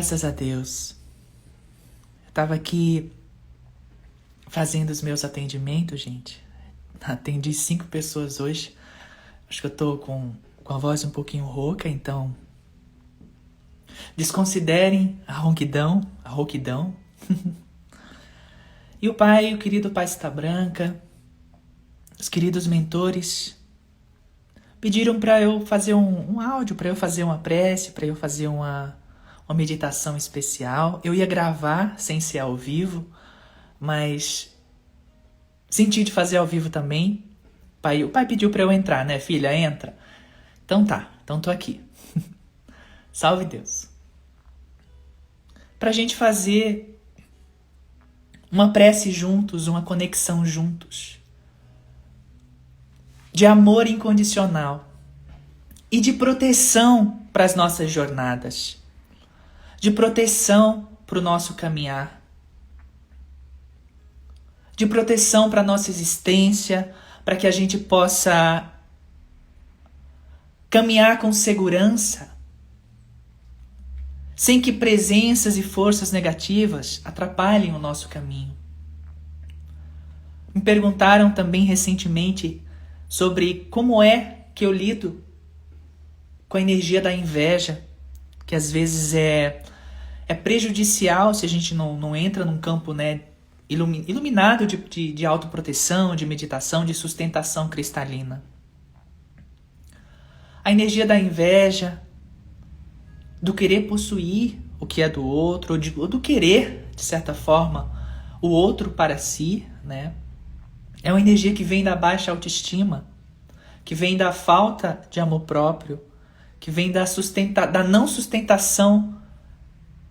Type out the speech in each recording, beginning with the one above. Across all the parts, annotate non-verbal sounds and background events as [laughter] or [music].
Graças a Deus. Eu tava aqui fazendo os meus atendimentos, gente. Atendi cinco pessoas hoje. Acho que eu tô com, com a voz um pouquinho rouca, então. Desconsiderem a ronquidão, a rouquidão. [laughs] e o pai, o querido pai está branca, os queridos mentores pediram para eu fazer um, um áudio, para eu fazer uma prece, para eu fazer uma, uma meditação especial. Eu ia gravar sem ser ao vivo, mas senti de fazer ao vivo também. Pai, o pai pediu para eu entrar, né, filha? Entra. Então tá, então tô aqui. [laughs] Salve Deus. Pra gente fazer uma prece juntos, uma conexão juntos de amor incondicional e de proteção para as nossas jornadas, de proteção para o nosso caminhar, de proteção para a nossa existência, para que a gente possa caminhar com segurança, sem que presenças e forças negativas atrapalhem o nosso caminho. Me perguntaram também recentemente sobre como é que eu lido com a energia da inveja, que às vezes é, é prejudicial se a gente não, não entra num campo né, iluminado de, de, de autoproteção, de meditação, de sustentação cristalina. A energia da inveja, do querer possuir o que é do outro, ou, de, ou do querer, de certa forma, o outro para si, né? É uma energia que vem da baixa autoestima, que vem da falta de amor próprio, que vem da, sustenta da não sustentação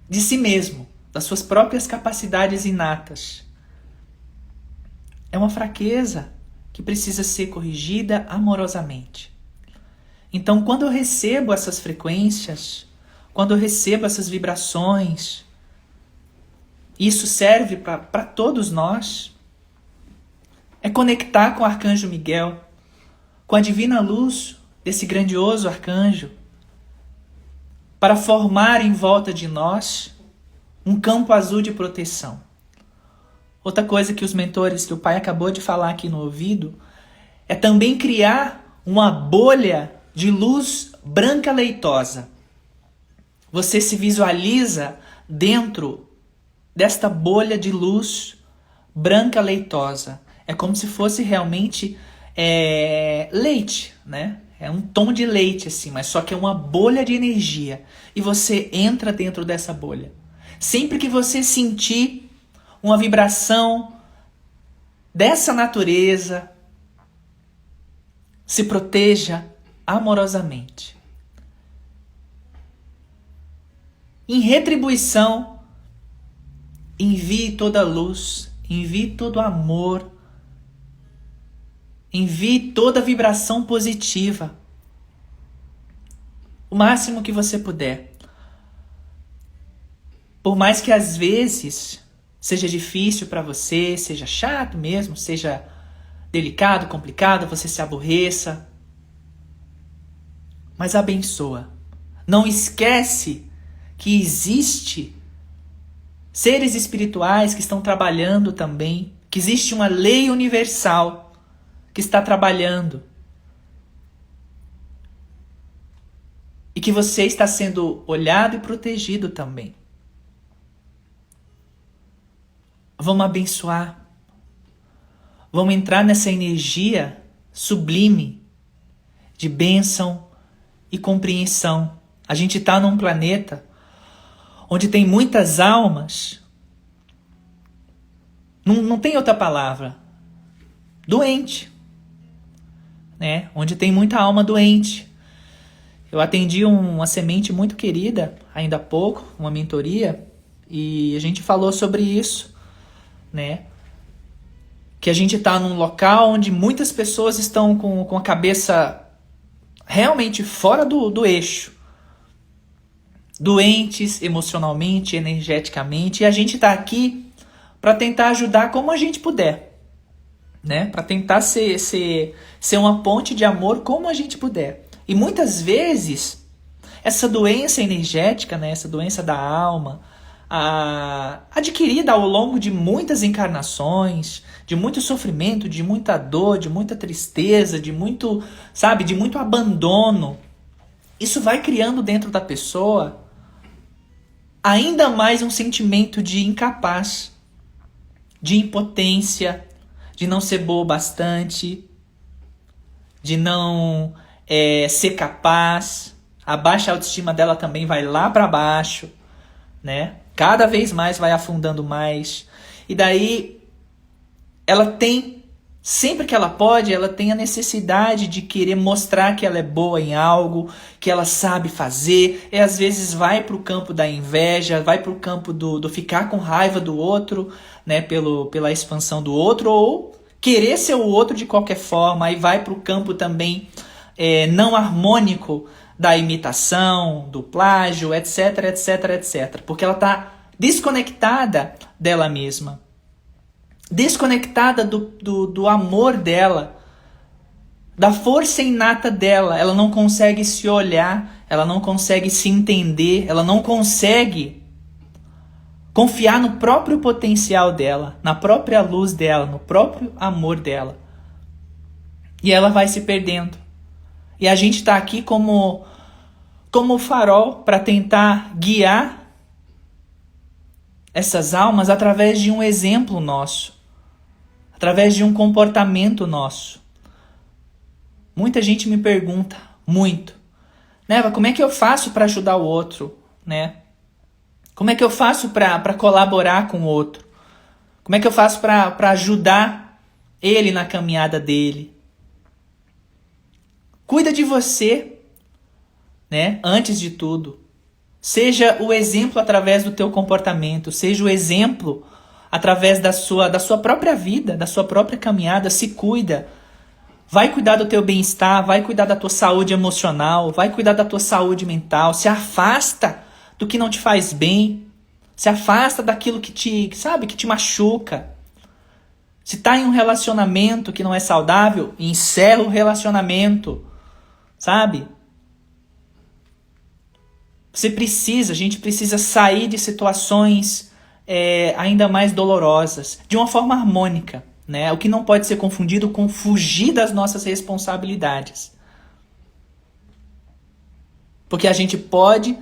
de si mesmo, das suas próprias capacidades inatas. É uma fraqueza que precisa ser corrigida amorosamente. Então, quando eu recebo essas frequências, quando eu recebo essas vibrações, isso serve para todos nós é conectar com o arcanjo Miguel, com a divina luz desse grandioso arcanjo, para formar em volta de nós um campo azul de proteção. Outra coisa que os mentores que o pai acabou de falar aqui no ouvido é também criar uma bolha de luz branca leitosa. Você se visualiza dentro desta bolha de luz branca leitosa. É como se fosse realmente é, leite, né? É um tom de leite, assim, mas só que é uma bolha de energia. E você entra dentro dessa bolha. Sempre que você sentir uma vibração dessa natureza, se proteja amorosamente. Em retribuição, envie toda a luz, envie todo o amor Envie toda vibração positiva. O máximo que você puder. Por mais que às vezes seja difícil para você, seja chato mesmo, seja delicado, complicado, você se aborreça. Mas abençoa. Não esquece que existe seres espirituais que estão trabalhando também, que existe uma lei universal que está trabalhando. E que você está sendo olhado e protegido também. Vamos abençoar. Vamos entrar nessa energia sublime de bênção e compreensão. A gente está num planeta onde tem muitas almas. Não, não tem outra palavra. Doente né? Onde tem muita alma doente. Eu atendi uma semente muito querida ainda há pouco, uma mentoria, e a gente falou sobre isso, né? Que a gente está num local onde muitas pessoas estão com, com a cabeça realmente fora do, do eixo. Doentes emocionalmente, energeticamente, e a gente está aqui para tentar ajudar como a gente puder né? Para tentar ser, ser, ser uma ponte de amor como a gente puder. E muitas vezes essa doença energética, né, essa doença da alma, a, adquirida ao longo de muitas encarnações, de muito sofrimento, de muita dor, de muita tristeza, de muito, sabe, de muito abandono. Isso vai criando dentro da pessoa ainda mais um sentimento de incapaz, de impotência, de não ser boa bastante, de não é, ser capaz. A baixa autoestima dela também vai lá para baixo, né? Cada vez mais vai afundando mais. E daí ela tem Sempre que ela pode, ela tem a necessidade de querer mostrar que ela é boa em algo, que ela sabe fazer, e às vezes vai para o campo da inveja, vai para o campo do, do ficar com raiva do outro, né, pelo, pela expansão do outro, ou querer ser o outro de qualquer forma, aí vai para o campo também é, não harmônico da imitação, do plágio, etc, etc, etc, porque ela está desconectada dela mesma desconectada do, do, do amor dela, da força inata dela. Ela não consegue se olhar, ela não consegue se entender, ela não consegue confiar no próprio potencial dela, na própria luz dela, no próprio amor dela. E ela vai se perdendo. E a gente está aqui como como farol para tentar guiar essas almas através de um exemplo nosso através de um comportamento nosso. Muita gente me pergunta, muito, Neva, como é que eu faço para ajudar o outro, né? Como é que eu faço para colaborar com o outro? Como é que eu faço para ajudar ele na caminhada dele? Cuida de você, né? Antes de tudo. Seja o exemplo através do teu comportamento, seja o exemplo através da sua, da sua própria vida, da sua própria caminhada, se cuida. Vai cuidar do teu bem-estar, vai cuidar da tua saúde emocional, vai cuidar da tua saúde mental, se afasta do que não te faz bem, se afasta daquilo que te, sabe, que te machuca. Se tá em um relacionamento que não é saudável, encerra o relacionamento, sabe? Você precisa, a gente precisa sair de situações é, ainda mais dolorosas, de uma forma harmônica, né? O que não pode ser confundido com fugir das nossas responsabilidades. Porque a gente pode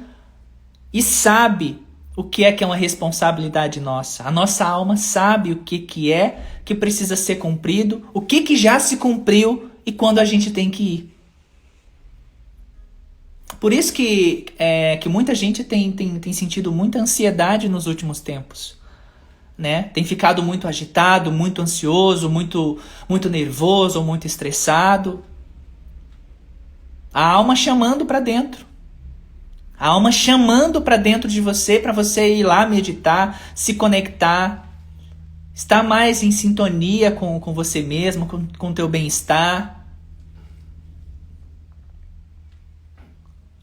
e sabe o que é que é uma responsabilidade nossa. A nossa alma sabe o que, que é que precisa ser cumprido, o que, que já se cumpriu e quando a gente tem que ir. Por isso que, é, que muita gente tem, tem, tem sentido muita ansiedade nos últimos tempos. Né? Tem ficado muito agitado, muito ansioso, muito, muito nervoso, muito estressado. A alma chamando para dentro. A alma chamando para dentro de você para você ir lá meditar, se conectar, estar mais em sintonia com, com você mesmo, com o teu bem-estar.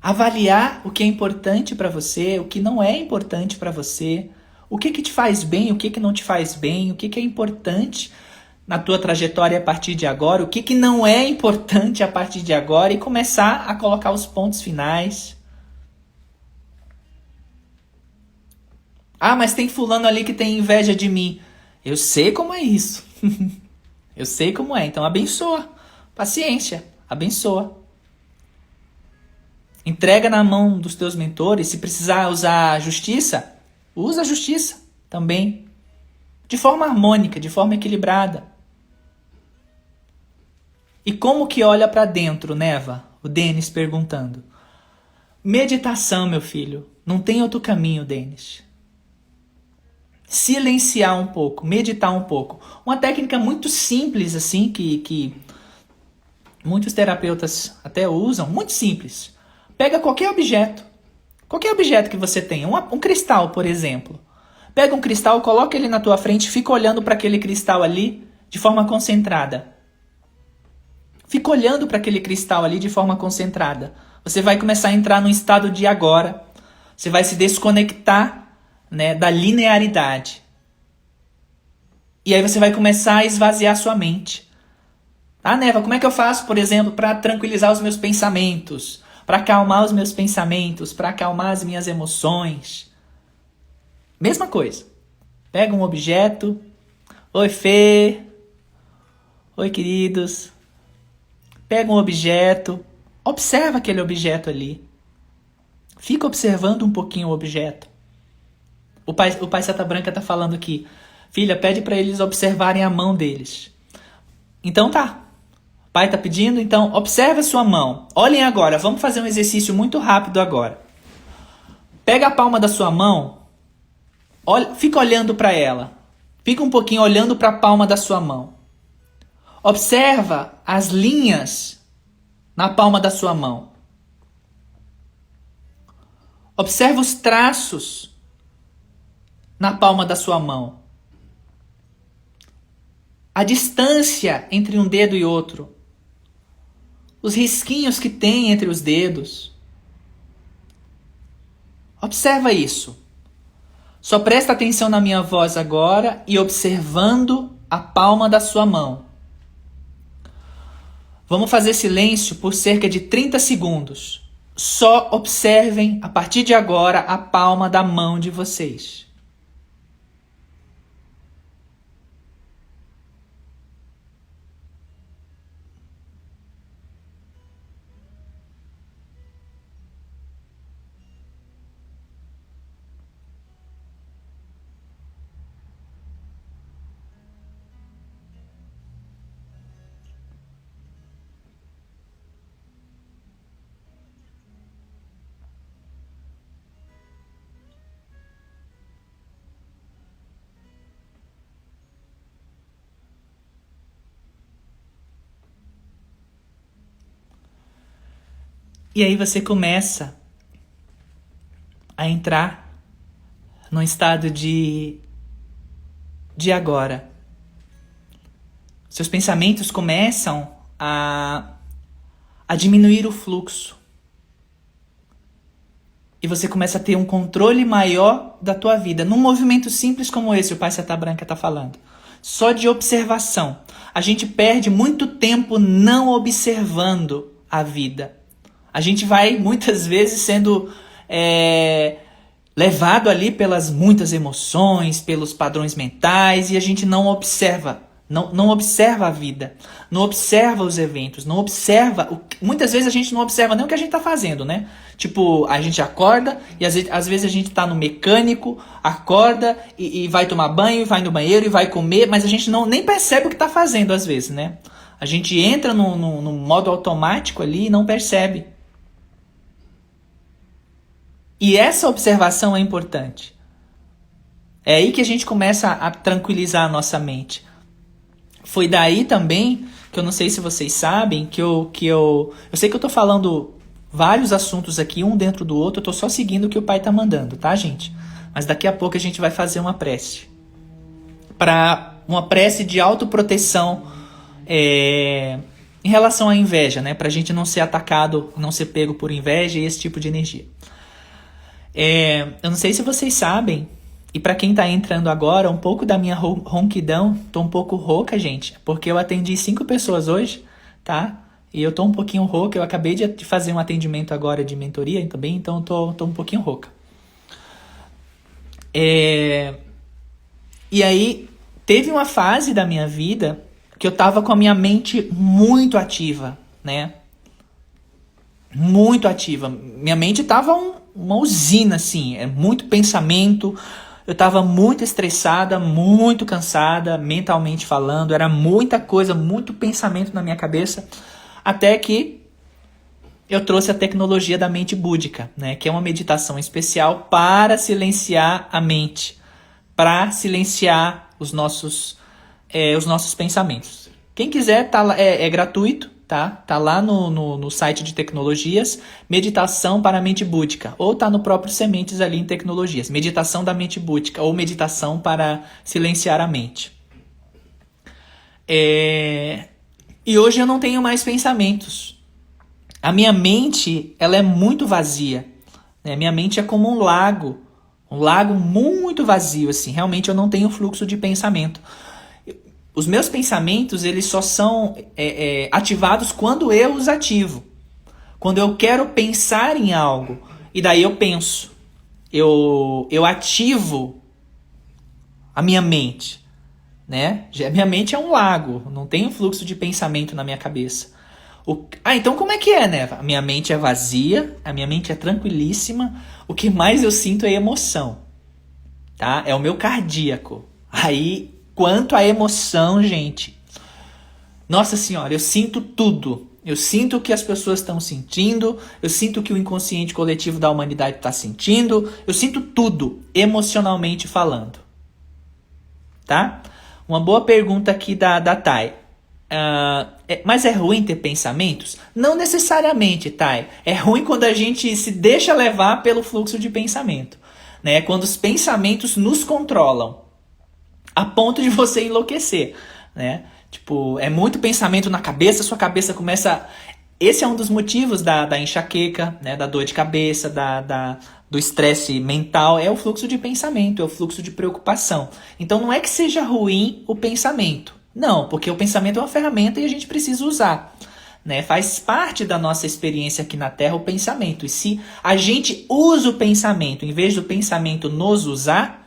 Avaliar o que é importante para você, o que não é importante para você, o que que te faz bem, o que que não te faz bem, o que que é importante na tua trajetória a partir de agora, o que que não é importante a partir de agora e começar a colocar os pontos finais. Ah, mas tem fulano ali que tem inveja de mim. Eu sei como é isso. [laughs] Eu sei como é, então abençoa. Paciência, abençoa. Entrega na mão dos teus mentores. Se precisar usar justiça, usa a justiça também. De forma harmônica, de forma equilibrada. E como que olha para dentro, Neva? O Denis perguntando. Meditação, meu filho. Não tem outro caminho, Denis. Silenciar um pouco, meditar um pouco. Uma técnica muito simples, assim, que, que muitos terapeutas até usam, muito simples. Pega qualquer objeto. Qualquer objeto que você tenha. Um, um cristal, por exemplo. Pega um cristal, coloca ele na tua frente, fica olhando para aquele cristal ali de forma concentrada. Fica olhando para aquele cristal ali de forma concentrada. Você vai começar a entrar no estado de agora. Você vai se desconectar né, da linearidade. E aí você vai começar a esvaziar sua mente. Ah, Neva, como é que eu faço, por exemplo, para tranquilizar os meus pensamentos? Para acalmar os meus pensamentos, para acalmar as minhas emoções. Mesma coisa. Pega um objeto. Oi, Fê. Oi, queridos. Pega um objeto. Observa aquele objeto ali. Fica observando um pouquinho o objeto. O pai, o pai Seta Branca está falando aqui. Filha, pede para eles observarem a mão deles. Então tá. Pai está pedindo, então observe a sua mão. Olhem agora, vamos fazer um exercício muito rápido agora. Pega a palma da sua mão, olha, fica olhando para ela. Fica um pouquinho olhando para a palma da sua mão. Observa as linhas na palma da sua mão. Observa os traços na palma da sua mão. A distância entre um dedo e outro os risquinhos que tem entre os dedos. Observa isso. Só presta atenção na minha voz agora e observando a palma da sua mão. Vamos fazer silêncio por cerca de 30 segundos. Só observem a partir de agora a palma da mão de vocês. E aí você começa a entrar num estado de de agora. Seus pensamentos começam a a diminuir o fluxo. E você começa a ter um controle maior da tua vida. Num movimento simples como esse, o Pai Seta Branca está falando. Só de observação. A gente perde muito tempo não observando a vida. A gente vai muitas vezes sendo é, levado ali pelas muitas emoções, pelos padrões mentais e a gente não observa, não, não observa a vida, não observa os eventos, não observa. O, muitas vezes a gente não observa nem o que a gente está fazendo, né? Tipo, a gente acorda e às vezes, às vezes a gente está no mecânico, acorda e, e, vai tomar banho, vai no banheiro e vai comer, mas a gente não nem percebe o que está fazendo às vezes, né? A gente entra no, no, no modo automático ali e não percebe. E essa observação é importante. É aí que a gente começa a tranquilizar a nossa mente. Foi daí também que eu não sei se vocês sabem que eu que eu eu sei que eu tô falando vários assuntos aqui um dentro do outro, eu tô só seguindo o que o pai tá mandando, tá, gente? Mas daqui a pouco a gente vai fazer uma prece. Para uma prece de autoproteção é, em relação à inveja, né? Pra gente não ser atacado, não ser pego por inveja e esse tipo de energia. É, eu não sei se vocês sabem, e para quem tá entrando agora, um pouco da minha ronquidão, tô um pouco rouca, gente, porque eu atendi cinco pessoas hoje, tá? E eu tô um pouquinho rouca, eu acabei de fazer um atendimento agora de mentoria também, então tô, tô um pouquinho rouca. É... E aí, teve uma fase da minha vida que eu tava com a minha mente muito ativa, né? Muito ativa. Minha mente tava um, uma usina, assim, é muito pensamento. Eu estava muito estressada, muito cansada, mentalmente falando, era muita coisa, muito pensamento na minha cabeça, até que eu trouxe a tecnologia da mente búdica, né, que é uma meditação especial para silenciar a mente, para silenciar os nossos, é, os nossos pensamentos. Quem quiser, tá, é, é gratuito, tá? Tá lá no, no, no, site de tecnologias, meditação para a mente búdica, ou tá no próprio Sementes ali em tecnologias, meditação da mente búdica, ou meditação para silenciar a mente. É... E hoje eu não tenho mais pensamentos. A minha mente, ela é muito vazia. Né? Minha mente é como um lago, um lago muito vazio, assim. Realmente eu não tenho fluxo de pensamento. Os meus pensamentos eles só são é, é, ativados quando eu os ativo. Quando eu quero pensar em algo, e daí eu penso, eu, eu ativo a minha mente, né? A minha mente é um lago, não tem um fluxo de pensamento na minha cabeça. O... Ah, então como é que é, né? A minha mente é vazia, a minha mente é tranquilíssima, o que mais eu sinto é emoção, tá? É o meu cardíaco. Aí, quanto à emoção, gente, nossa senhora, eu sinto tudo. Eu sinto o que as pessoas estão sentindo, eu sinto o que o inconsciente coletivo da humanidade está sentindo, eu sinto tudo, emocionalmente falando. Tá? Uma boa pergunta aqui da, da Thay. Uh, é, mas é ruim ter pensamentos? Não necessariamente, Thay. É ruim quando a gente se deixa levar pelo fluxo de pensamento. Né? Quando os pensamentos nos controlam a ponto de você enlouquecer. Né? Tipo, é muito pensamento na cabeça, sua cabeça começa. Esse é um dos motivos da, da enxaqueca, né? Da dor de cabeça, da, da, do estresse mental. É o fluxo de pensamento, é o fluxo de preocupação. Então não é que seja ruim o pensamento. Não, porque o pensamento é uma ferramenta e a gente precisa usar. Né? Faz parte da nossa experiência aqui na Terra o pensamento. E se a gente usa o pensamento em vez do pensamento nos usar,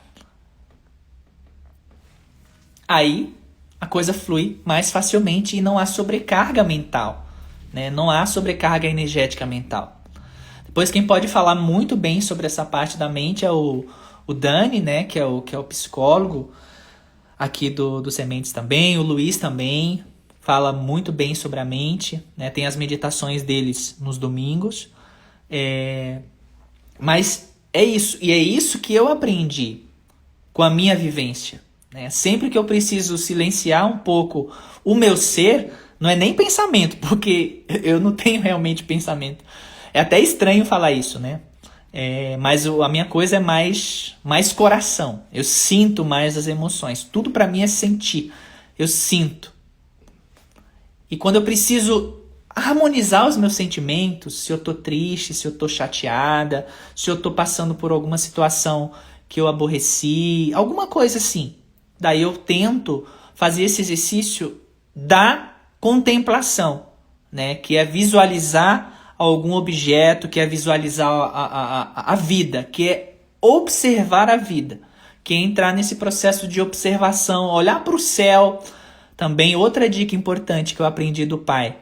aí a coisa flui mais facilmente e não há sobrecarga mental, né? Não há sobrecarga energética mental. Depois quem pode falar muito bem sobre essa parte da mente é o, o Dani, né? Que é o, que é o psicólogo aqui do, do Sementes também. O Luiz também fala muito bem sobre a mente, né? Tem as meditações deles nos domingos. É... Mas é isso, e é isso que eu aprendi com a minha vivência. Né? Sempre que eu preciso silenciar um pouco o meu ser, não é nem pensamento, [laughs] porque eu não tenho realmente pensamento. É até estranho falar isso, né? É, mas a minha coisa é mais, mais coração. Eu sinto mais as emoções. Tudo para mim é sentir. Eu sinto. E quando eu preciso harmonizar os meus sentimentos, se eu tô triste, se eu tô chateada, se eu tô passando por alguma situação que eu aborreci, alguma coisa assim. Daí eu tento fazer esse exercício da contemplação, né? Que é visualizar algum objeto, que é visualizar a, a, a, vida, que é observar a vida, que é entrar nesse processo de observação, olhar para o céu. Também outra dica importante que eu aprendi do pai,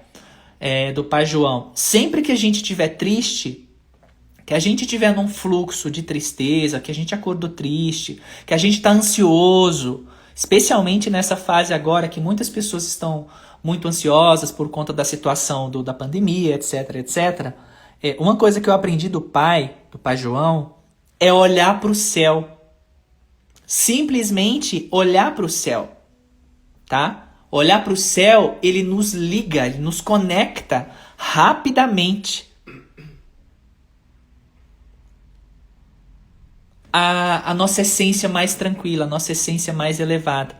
é, do pai João. Sempre que a gente estiver triste, que a gente estiver num fluxo de tristeza, que a gente acordou triste, que a gente está ansioso, especialmente nessa fase agora que muitas pessoas estão muito ansiosas por conta da situação do, da pandemia, etc, etc. É, uma coisa que eu aprendi do pai, do pai João, é olhar para o céu. Simplesmente olhar para o céu, tá? Olhar para o céu, ele nos liga, ele nos conecta rapidamente a, a nossa essência mais tranquila, a nossa essência mais elevada.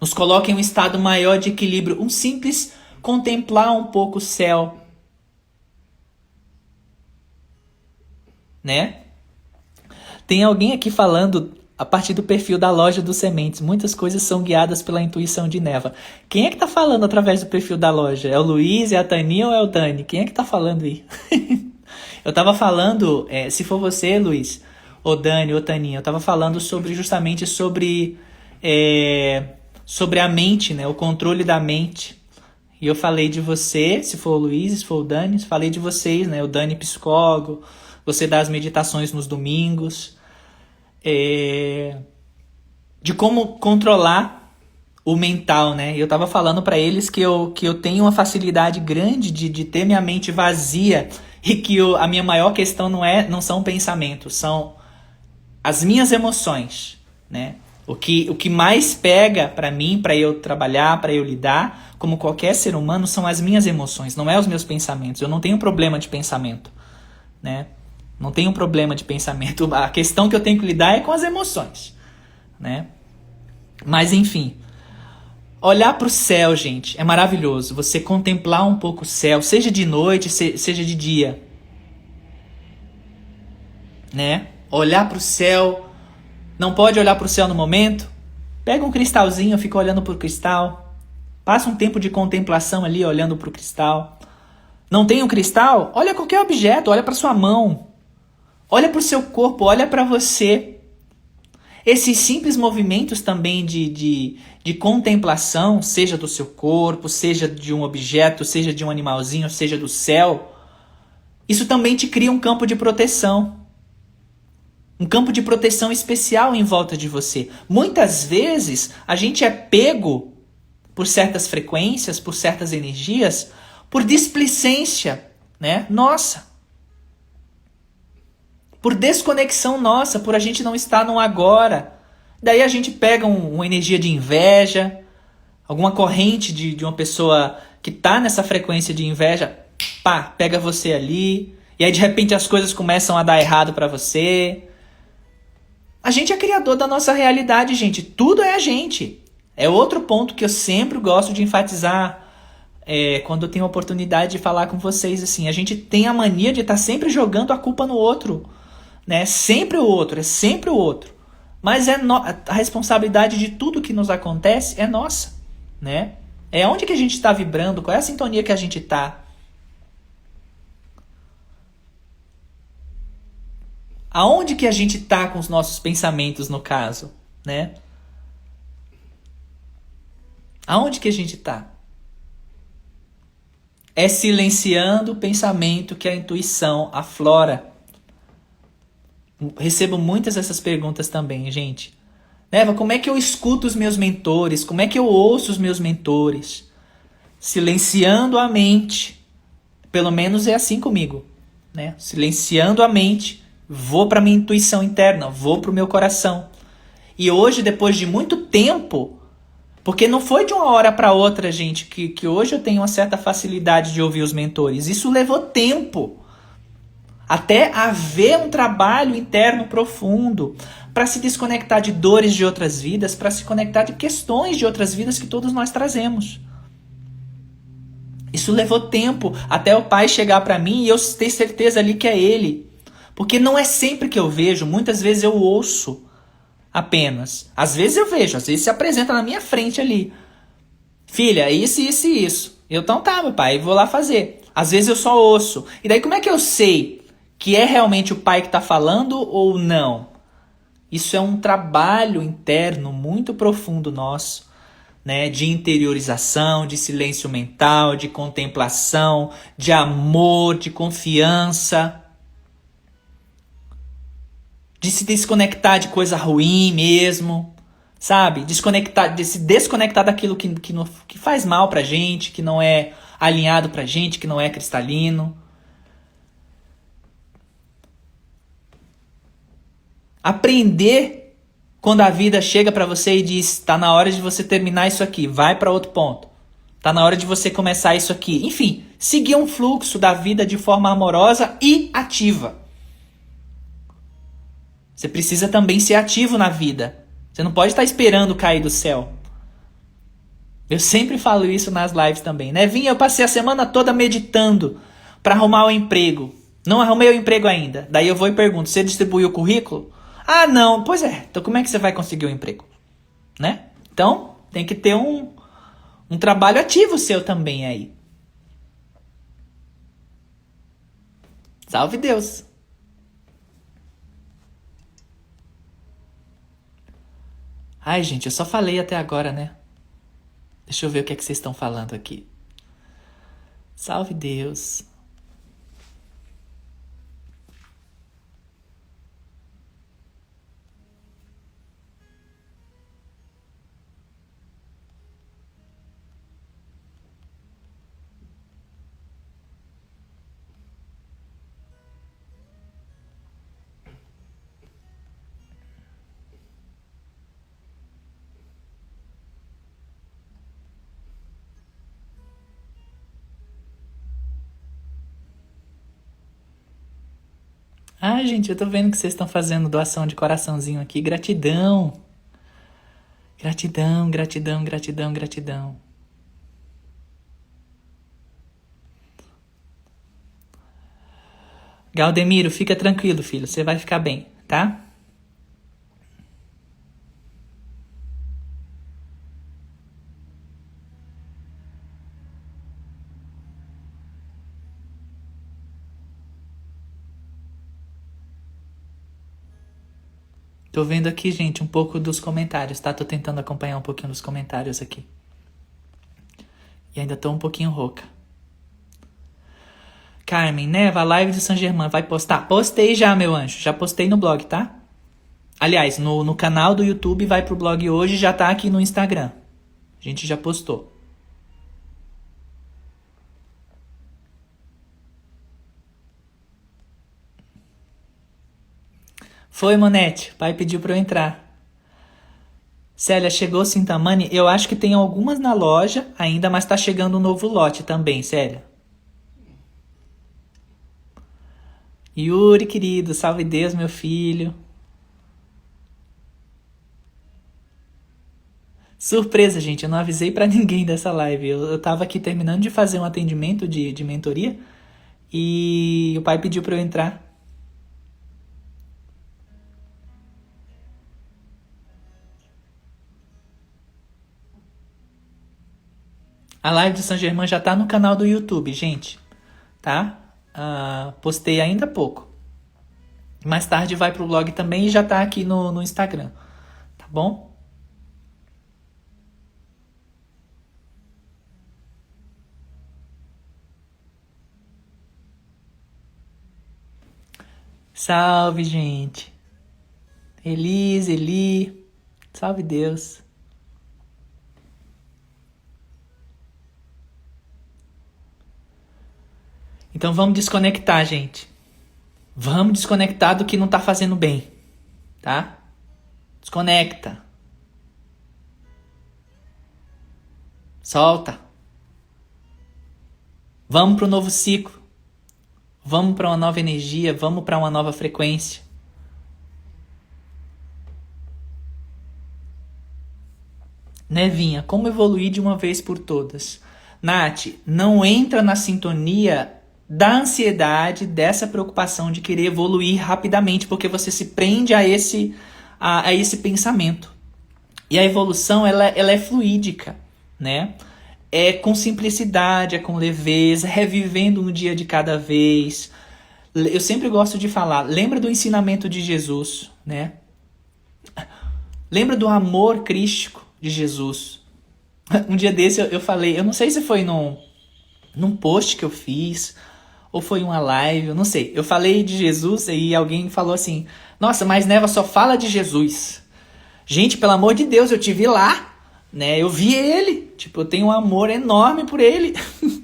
Nos coloca em um estado maior de equilíbrio, um simples contemplar um pouco o céu. Né? Tem alguém aqui falando a partir do perfil da loja dos sementes. Muitas coisas são guiadas pela intuição de Neva. Quem é que tá falando através do perfil da loja? É o Luiz, é a Taninha ou é o Dani? Quem é que tá falando aí? [laughs] Eu tava falando, é, se for você, Luiz, o Dani, o Taninha, eu estava falando sobre justamente sobre é, sobre a mente, né? O controle da mente. E eu falei de você, se for o Luiz, se for o Dani, falei de vocês, né? O Dani psicólogo, você dá as meditações nos domingos, é, de como controlar o mental, né? Eu estava falando para eles que eu, que eu tenho uma facilidade grande de, de ter minha mente vazia e que eu, a minha maior questão não é não são pensamentos, são as minhas emoções, né? O que, o que mais pega para mim, para eu trabalhar, para eu lidar, como qualquer ser humano, são as minhas emoções, não é os meus pensamentos. Eu não tenho problema de pensamento, né? Não tenho problema de pensamento. [laughs] A questão que eu tenho que lidar é com as emoções, né? Mas enfim, olhar para o céu, gente, é maravilhoso. Você contemplar um pouco o céu, seja de noite, seja de dia, né? Olhar para o céu. Não pode olhar para o céu no momento? Pega um cristalzinho, fica olhando para o cristal. Passa um tempo de contemplação ali olhando para o cristal. Não tem um cristal? Olha qualquer objeto, olha para sua mão. Olha para o seu corpo, olha para você. Esses simples movimentos também de, de, de contemplação, seja do seu corpo, seja de um objeto, seja de um animalzinho, seja do céu, isso também te cria um campo de proteção. Um campo de proteção especial em volta de você. Muitas vezes a gente é pego por certas frequências, por certas energias, por displicência, né? Nossa. Por desconexão nossa, por a gente não estar no agora. Daí a gente pega um, uma energia de inveja, alguma corrente de, de uma pessoa que tá nessa frequência de inveja, pá, pega você ali, e aí de repente as coisas começam a dar errado para você. A gente é criador da nossa realidade, gente. Tudo é a gente. É outro ponto que eu sempre gosto de enfatizar é, quando eu tenho a oportunidade de falar com vocês. Assim, a gente tem a mania de estar tá sempre jogando a culpa no outro, né? Sempre o outro, é sempre o outro. Mas é a responsabilidade de tudo que nos acontece é nossa, né? É onde que a gente está vibrando, qual é a sintonia que a gente está. Aonde que a gente está com os nossos pensamentos, no caso, né? Aonde que a gente está? É silenciando o pensamento que a intuição aflora. Recebo muitas dessas perguntas também, gente. Neva, como é que eu escuto os meus mentores? Como é que eu ouço os meus mentores? Silenciando a mente. Pelo menos é assim comigo, né? Silenciando a mente Vou para minha intuição interna, vou para o meu coração. E hoje, depois de muito tempo, porque não foi de uma hora para outra, gente, que, que hoje eu tenho uma certa facilidade de ouvir os mentores. Isso levou tempo. Até haver um trabalho interno profundo para se desconectar de dores de outras vidas, para se conectar de questões de outras vidas que todos nós trazemos. Isso levou tempo até o pai chegar para mim e eu ter certeza ali que é ele. Porque não é sempre que eu vejo, muitas vezes eu ouço apenas. Às vezes eu vejo, às vezes se apresenta na minha frente ali. Filha, isso, isso e isso. Eu, então tá, meu pai, vou lá fazer. Às vezes eu só ouço. E daí como é que eu sei que é realmente o pai que está falando ou não? Isso é um trabalho interno muito profundo nosso, né? De interiorização, de silêncio mental, de contemplação, de amor, de confiança de se desconectar de coisa ruim mesmo, sabe? Desconectar, de se desconectar daquilo que, que, não, que faz mal pra gente, que não é alinhado pra gente, que não é cristalino. Aprender quando a vida chega para você e diz: "Tá na hora de você terminar isso aqui, vai para outro ponto. Tá na hora de você começar isso aqui". Enfim, seguir um fluxo da vida de forma amorosa e ativa. Você precisa também ser ativo na vida. Você não pode estar esperando cair do céu. Eu sempre falo isso nas lives também, né? Vim, eu passei a semana toda meditando para arrumar o um emprego. Não arrumei o emprego ainda. Daí eu vou e pergunto: você distribuiu o currículo? Ah, não. Pois é. Então como é que você vai conseguir o um emprego? Né? Então, tem que ter um, um trabalho ativo seu também aí. Salve Deus! Ai, gente, eu só falei até agora, né? Deixa eu ver o que é que vocês estão falando aqui. Salve Deus. Ah, gente, eu tô vendo que vocês estão fazendo doação de coraçãozinho aqui. Gratidão. Gratidão, gratidão, gratidão, gratidão. Galdemiro, fica tranquilo, filho. Você vai ficar bem, tá? Tô vendo aqui, gente, um pouco dos comentários, tá? Tô tentando acompanhar um pouquinho dos comentários aqui. E ainda tô um pouquinho rouca. Carmen, Neva, a live de San Germain vai postar? Postei já, meu anjo. Já postei no blog, tá? Aliás, no, no canal do YouTube vai pro blog hoje já tá aqui no Instagram. A gente já postou. Foi, Monete. Pai pediu para eu entrar. Célia, chegou Sintamani? Eu acho que tem algumas na loja ainda, mas tá chegando um novo lote também, Célia. Yuri, querido, salve Deus, meu filho. Surpresa, gente, eu não avisei para [laughs] ninguém dessa live. Eu, eu tava aqui terminando de fazer um atendimento de, de mentoria e o pai pediu para eu entrar. A live de São Germain já tá no canal do YouTube, gente. Tá? Uh, postei ainda há pouco. Mais tarde vai pro blog também e já tá aqui no, no Instagram. Tá bom? Salve, gente. Elise, Eli. Salve Deus. Então vamos desconectar, gente. Vamos desconectar do que não tá fazendo bem, tá? Desconecta. Solta. Vamos para o novo ciclo. Vamos para uma nova energia, vamos para uma nova frequência. Nevinha, como evoluir de uma vez por todas? Nath, não entra na sintonia da ansiedade, dessa preocupação de querer evoluir rapidamente, porque você se prende a esse, a, a esse pensamento. E a evolução ela, ela é fluídica, né? É com simplicidade, é com leveza, revivendo um dia de cada vez. Eu sempre gosto de falar, lembra do ensinamento de Jesus, né? Lembra do amor crístico de Jesus. [laughs] Um dia desse eu, eu falei, eu não sei se foi num, num post que eu fiz, ou foi uma live, eu não sei. Eu falei de Jesus e alguém falou assim: Nossa, mas Neva só fala de Jesus. Gente, pelo amor de Deus, eu te vi lá, né? Eu vi ele. Tipo, eu tenho um amor enorme por ele. [laughs]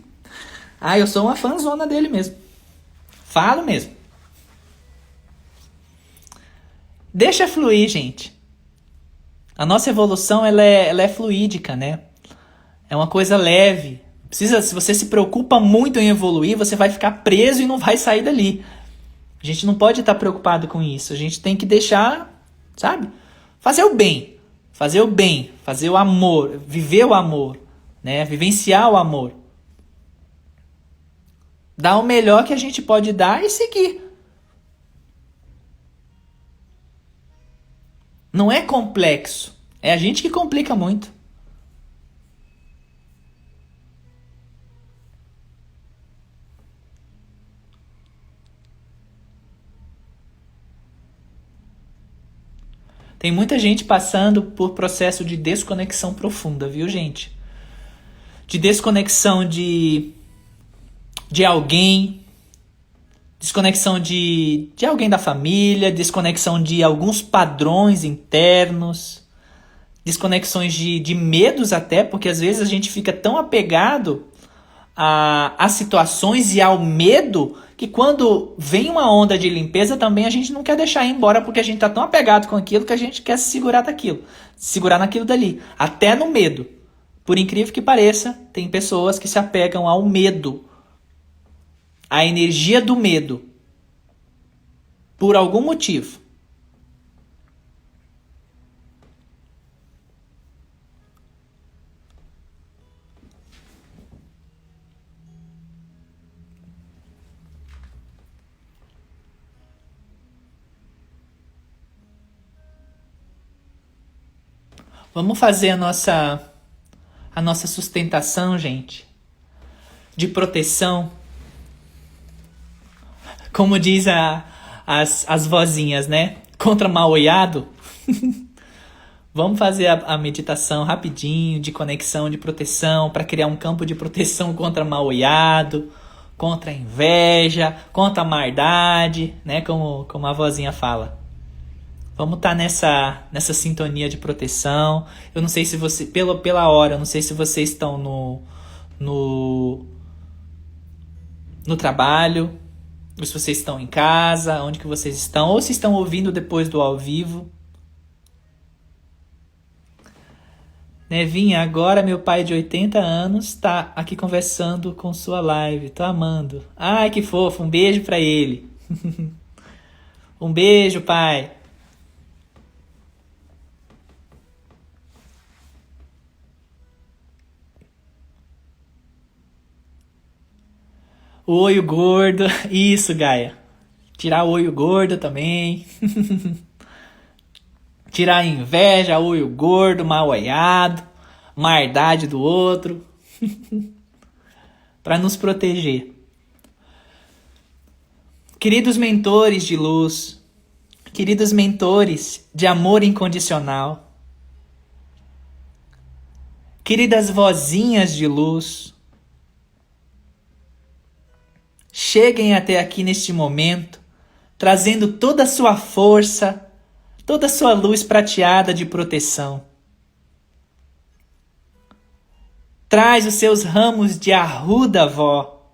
ah, eu sou uma fãzona dele mesmo. Falo mesmo. Deixa fluir, gente. A nossa evolução ela é, ela é fluídica, né? É uma coisa leve, Precisa, se você se preocupa muito em evoluir, você vai ficar preso e não vai sair dali. A gente não pode estar preocupado com isso. A gente tem que deixar, sabe? Fazer o bem. Fazer o bem, fazer o amor, viver o amor, né? Vivenciar o amor. Dar o melhor que a gente pode dar e seguir. Não é complexo. É a gente que complica muito. Tem muita gente passando por processo de desconexão profunda, viu, gente? De desconexão de de alguém, desconexão de, de alguém da família, desconexão de alguns padrões internos, desconexões de, de medos até, porque às vezes a gente fica tão apegado a, a situações e ao medo que quando vem uma onda de limpeza também a gente não quer deixar ir embora porque a gente está tão apegado com aquilo que a gente quer se segurar daquilo, segurar naquilo dali, até no medo. Por incrível que pareça, tem pessoas que se apegam ao medo, à energia do medo, por algum motivo. Vamos fazer a nossa a nossa sustentação, gente, de proteção. Como diz a, as, as vozinhas, né? contra mal olhado? [laughs] Vamos fazer a, a, meditação rapidinho de conexão, de proteção, para criar um campo de proteção [laughs] contra mal olhado, contra a inveja, contra a maldade, né? Como, como a vozinha fala. Vamos estar tá nessa, nessa sintonia de proteção. Eu não sei se você, pela, pela hora, eu não sei se vocês estão no, no, no trabalho, ou se vocês estão em casa, onde que vocês estão, ou se estão ouvindo depois do ao vivo. Nevinha, agora meu pai de 80 anos está aqui conversando com sua live. Tô amando. Ai, que fofo. Um beijo para ele. [laughs] um beijo, pai. O olho gordo. [laughs] Isso, Gaia. Tirar o olho gordo também. [laughs] Tirar a inveja, olho gordo, mal olhado, maldade do outro. [laughs] para nos proteger. Queridos mentores de luz, queridos mentores de amor incondicional, queridas vozinhas de luz, cheguem até aqui neste momento, trazendo toda a sua força, toda a sua luz prateada de proteção. Traz os seus ramos de arruda, vó,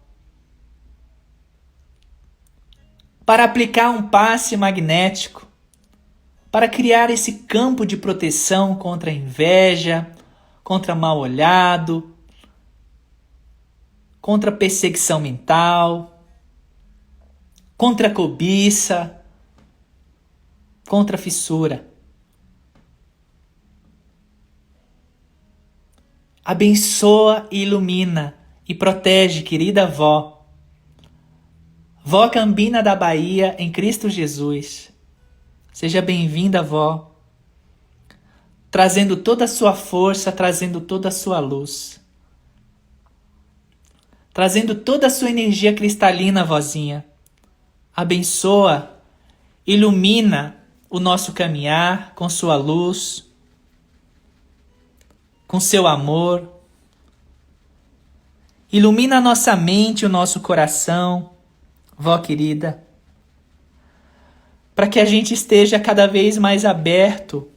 para aplicar um passe magnético, para criar esse campo de proteção contra a inveja, contra mal olhado, contra perseguição mental, contra cobiça, contra fissura. Abençoa e ilumina e protege, querida avó. Vó Cambina da Bahia em Cristo Jesus. Seja bem-vinda, vó. Trazendo toda a sua força, trazendo toda a sua luz trazendo toda a sua energia cristalina, vozinha. Abençoa, ilumina o nosso caminhar com sua luz, com seu amor. Ilumina a nossa mente, o nosso coração, vó querida, para que a gente esteja cada vez mais aberto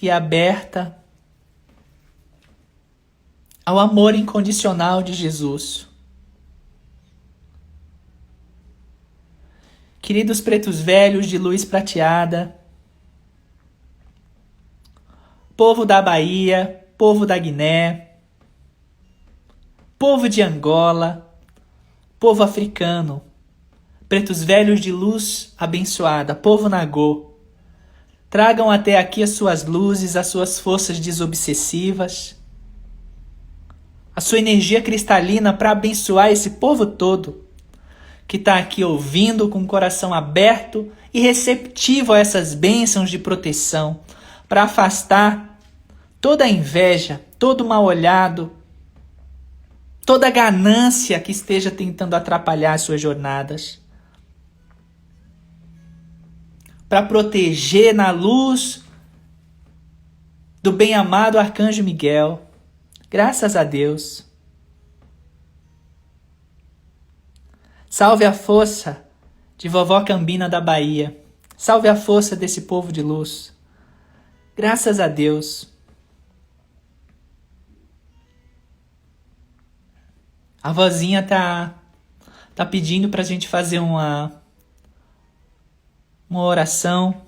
e aberta ao amor incondicional de Jesus. Queridos pretos velhos de luz prateada, povo da Bahia, povo da Guiné, povo de Angola, povo africano, pretos velhos de luz abençoada, povo Nagô, tragam até aqui as suas luzes, as suas forças desobsessivas, a sua energia cristalina para abençoar esse povo todo que está aqui ouvindo com o coração aberto e receptivo a essas bênçãos de proteção, para afastar toda a inveja, todo mal olhado, toda a ganância que esteja tentando atrapalhar as suas jornadas. Para proteger na luz do bem-amado Arcanjo Miguel. Graças a Deus. Salve a força de vovó Cambina da Bahia. Salve a força desse povo de luz. Graças a Deus. A vozinha tá tá pedindo pra gente fazer uma uma oração,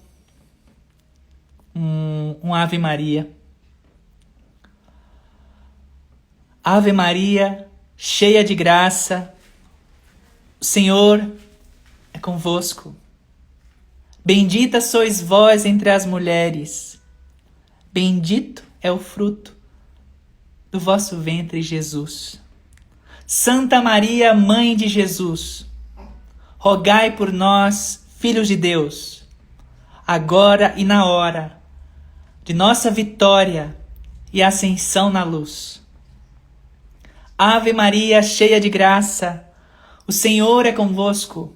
um, um Ave Maria. Ave Maria, cheia de graça, Senhor é convosco. Bendita sois vós entre as mulheres. Bendito é o fruto do vosso ventre, Jesus. Santa Maria, Mãe de Jesus, rogai por nós, filhos de Deus, agora e na hora de nossa vitória e ascensão na luz. Ave Maria, cheia de graça, o Senhor é convosco.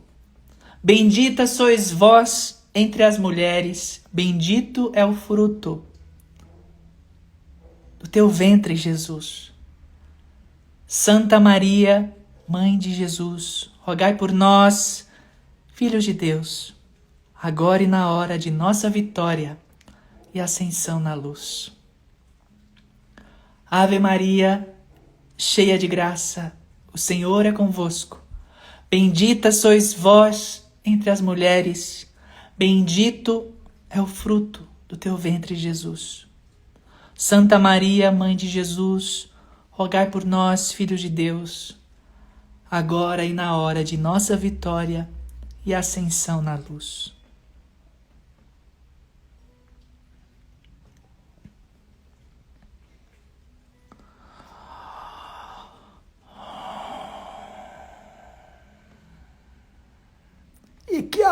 Bendita sois vós entre as mulheres, bendito é o fruto do teu ventre, Jesus. Santa Maria, Mãe de Jesus, rogai por nós, filhos de Deus, agora e na hora de nossa vitória e ascensão na luz. Ave Maria, cheia de graça, o Senhor é convosco. Bendita sois vós entre as mulheres, bendito é o fruto do teu ventre, Jesus. Santa Maria, Mãe de Jesus, rogai por nós, filhos de Deus, agora e na hora de nossa vitória e ascensão na luz.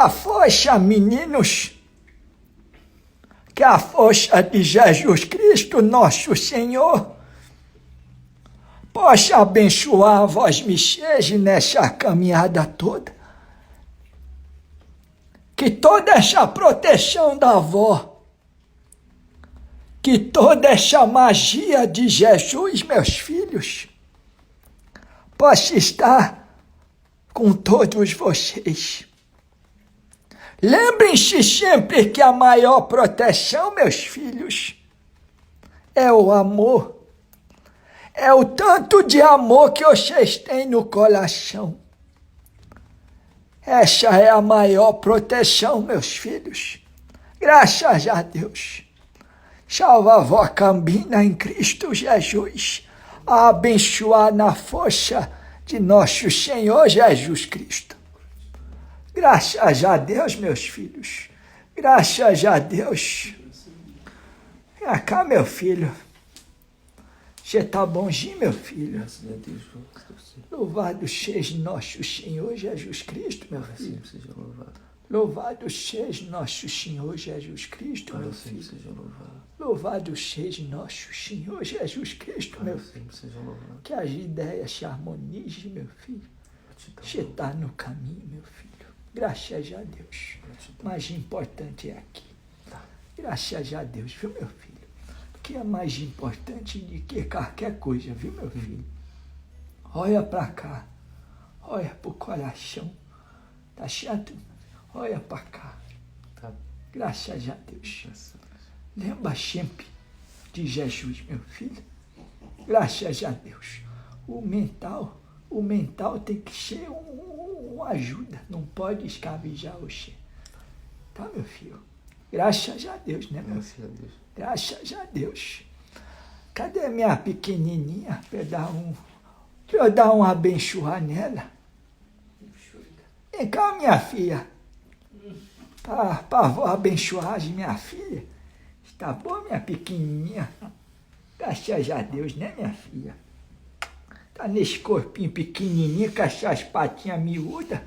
A força, meninos, que a força de Jesus Cristo, nosso Senhor, possa abençoar vós mexeis nessa caminhada toda. Que toda essa proteção da avó, que toda essa magia de Jesus, meus filhos, possa estar com todos vocês. Lembrem-se sempre que a maior proteção, meus filhos, é o amor. É o tanto de amor que vocês têm no coração. Essa é a maior proteção, meus filhos. Graças a Deus. Salva a avó Cambina em Cristo Jesus, a abençoar na força de nosso Senhor Jesus Cristo. Graças a Deus, meus filhos. Graças a Deus. Vem cá, meu filho. Você está bonzinho, meu filho? Louvado seja nosso Senhor Jesus Cristo, meu filho. louvado. Seja nosso Senhor Jesus Cristo, meu filho. seja louvado. Louvado seja nosso Senhor Jesus Cristo, meu filho. Que as ideias se harmonizem, meu filho. Você está no caminho, meu filho. Graças a Deus. Mais importante é aqui. Tá. Graças a Deus, viu, meu filho? Que é mais importante de que qualquer coisa, viu, meu filho? Olha pra cá. Olha pro coração. Tá chato? Olha pra cá. Tá. Graças a Deus. Graças a Deus. Lembra sempre de Jesus, meu filho. Graças a Deus. O mental, o mental tem que ser um, uma ajuda. Não pode escabijar o che. Tá, meu filho? Graças a Deus, né, meu filho? Graças a Deus. Graças a Deus. Cadê minha pequenininha para eu dar um, pra eu dar um abençoar nela? Vem cá, minha filha. Para vou abençoar as minha filha. Está bom, minha pequenininha? Graças a Deus, né, minha filha? Tá nesse corpinho pequenininho, com essas patinhas miúdas.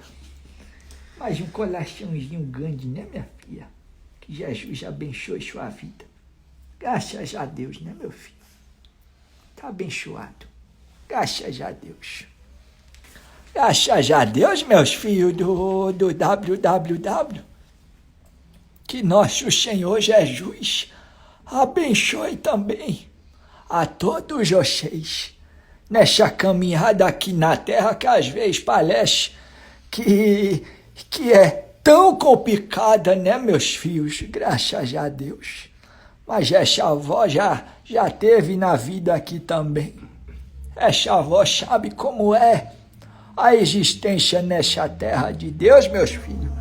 Mas um coraçãozinho grande, né, minha filha? Que Jesus abençoe sua vida. Graças a Deus, né, meu filho? Tá abençoado. Graças a Deus. Graças a Deus, meus filhos do, do www. Que nosso Senhor Jesus abençoe também a todos vocês nessa caminhada aqui na terra que às vezes parece que, que é tão complicada, né, meus filhos? Graças a Deus. Mas essa avó já, já teve na vida aqui também. Essa avó sabe como é a existência nessa terra de Deus, meus filhos.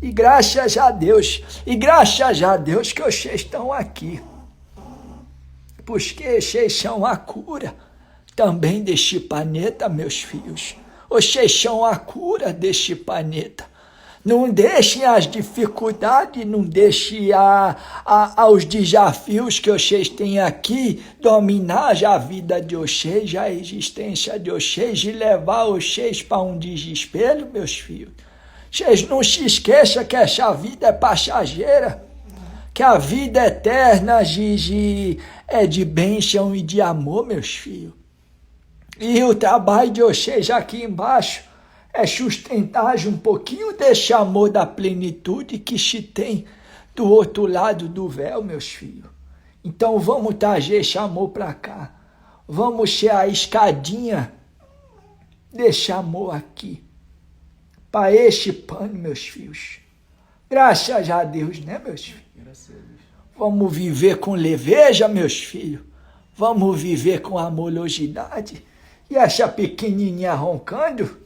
E graças a Deus, e graças a Deus que vocês estão aqui. Porque vocês são a cura também deste planeta, meus filhos. Vocês são a cura deste planeta. Não deixem as dificuldades, não deixem a, a, os desafios que vocês têm aqui dominar já a vida de vocês, a existência de vocês e levar vocês para um desespero, meus filhos. Vocês não se esqueçam que essa vida é passageira, que a vida eterna de, de, é de bênção e de amor, meus filhos. E o trabalho de vocês aqui embaixo é sustentar um pouquinho desse amor da plenitude que se tem do outro lado do véu, meus filhos. Então vamos trazer esse amor para cá. Vamos ser a escadinha desse amor aqui. Para este pano, meus filhos. Graças a Deus, né, meus filhos? Vamos viver com leveza, meus filhos. Vamos viver com amorosidade. E essa pequenininha roncando,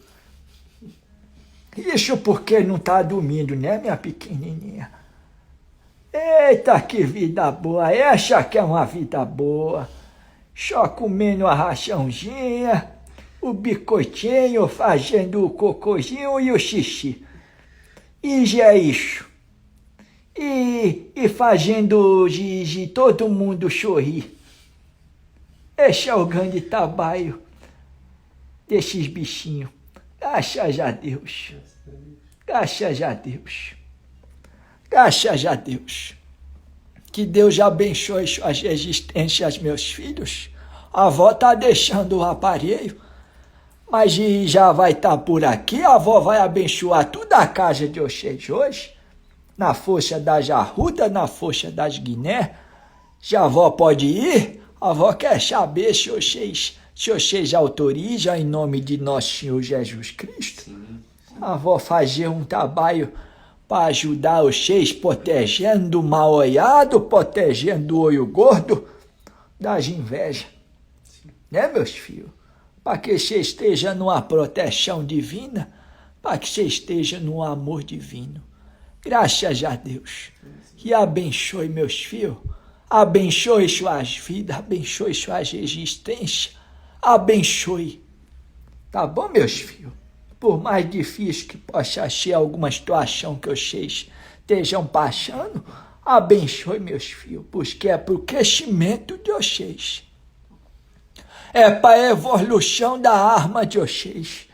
isso porque não está dormindo, né, minha pequenininha? Eita, que vida boa! Essa que é uma vida boa. Só comendo a raçãozinha, o bicotinho, fazendo o cocôzinho e o xixi. E já é isso. E, e fazendo de, de todo mundo sorrir. Esse é o grande trabalho desses bichinhos. Graças a Deus. Graças a Deus. Graças a Deus. Que Deus abençoe suas existências, meus filhos. A avó está deixando o aparelho, mas já vai estar tá por aqui. A avó vai abençoar toda a casa de vocês hoje. Na força das arrudas, na força das Guiné. Já a avó pode ir? A avó quer saber se vocês, se vocês autorizam em nome de nosso Senhor Jesus Cristo. Sim. A avó fazer um trabalho para ajudar vocês, protegendo o mal olhado, protegendo o olho gordo das invejas. Né, meus filhos? Para que você esteja numa proteção divina, para que você esteja no amor divino. Graças a Deus. E abençoe meus filhos, abençoe suas vidas, abençoe suas existências, abençoe. Tá bom, meus filhos? por mais difícil que possa ser alguma situação que vocês estejam passando, abençoe meus filhos, porque é para o crescimento de vocês. É para a evolução da arma de vocês.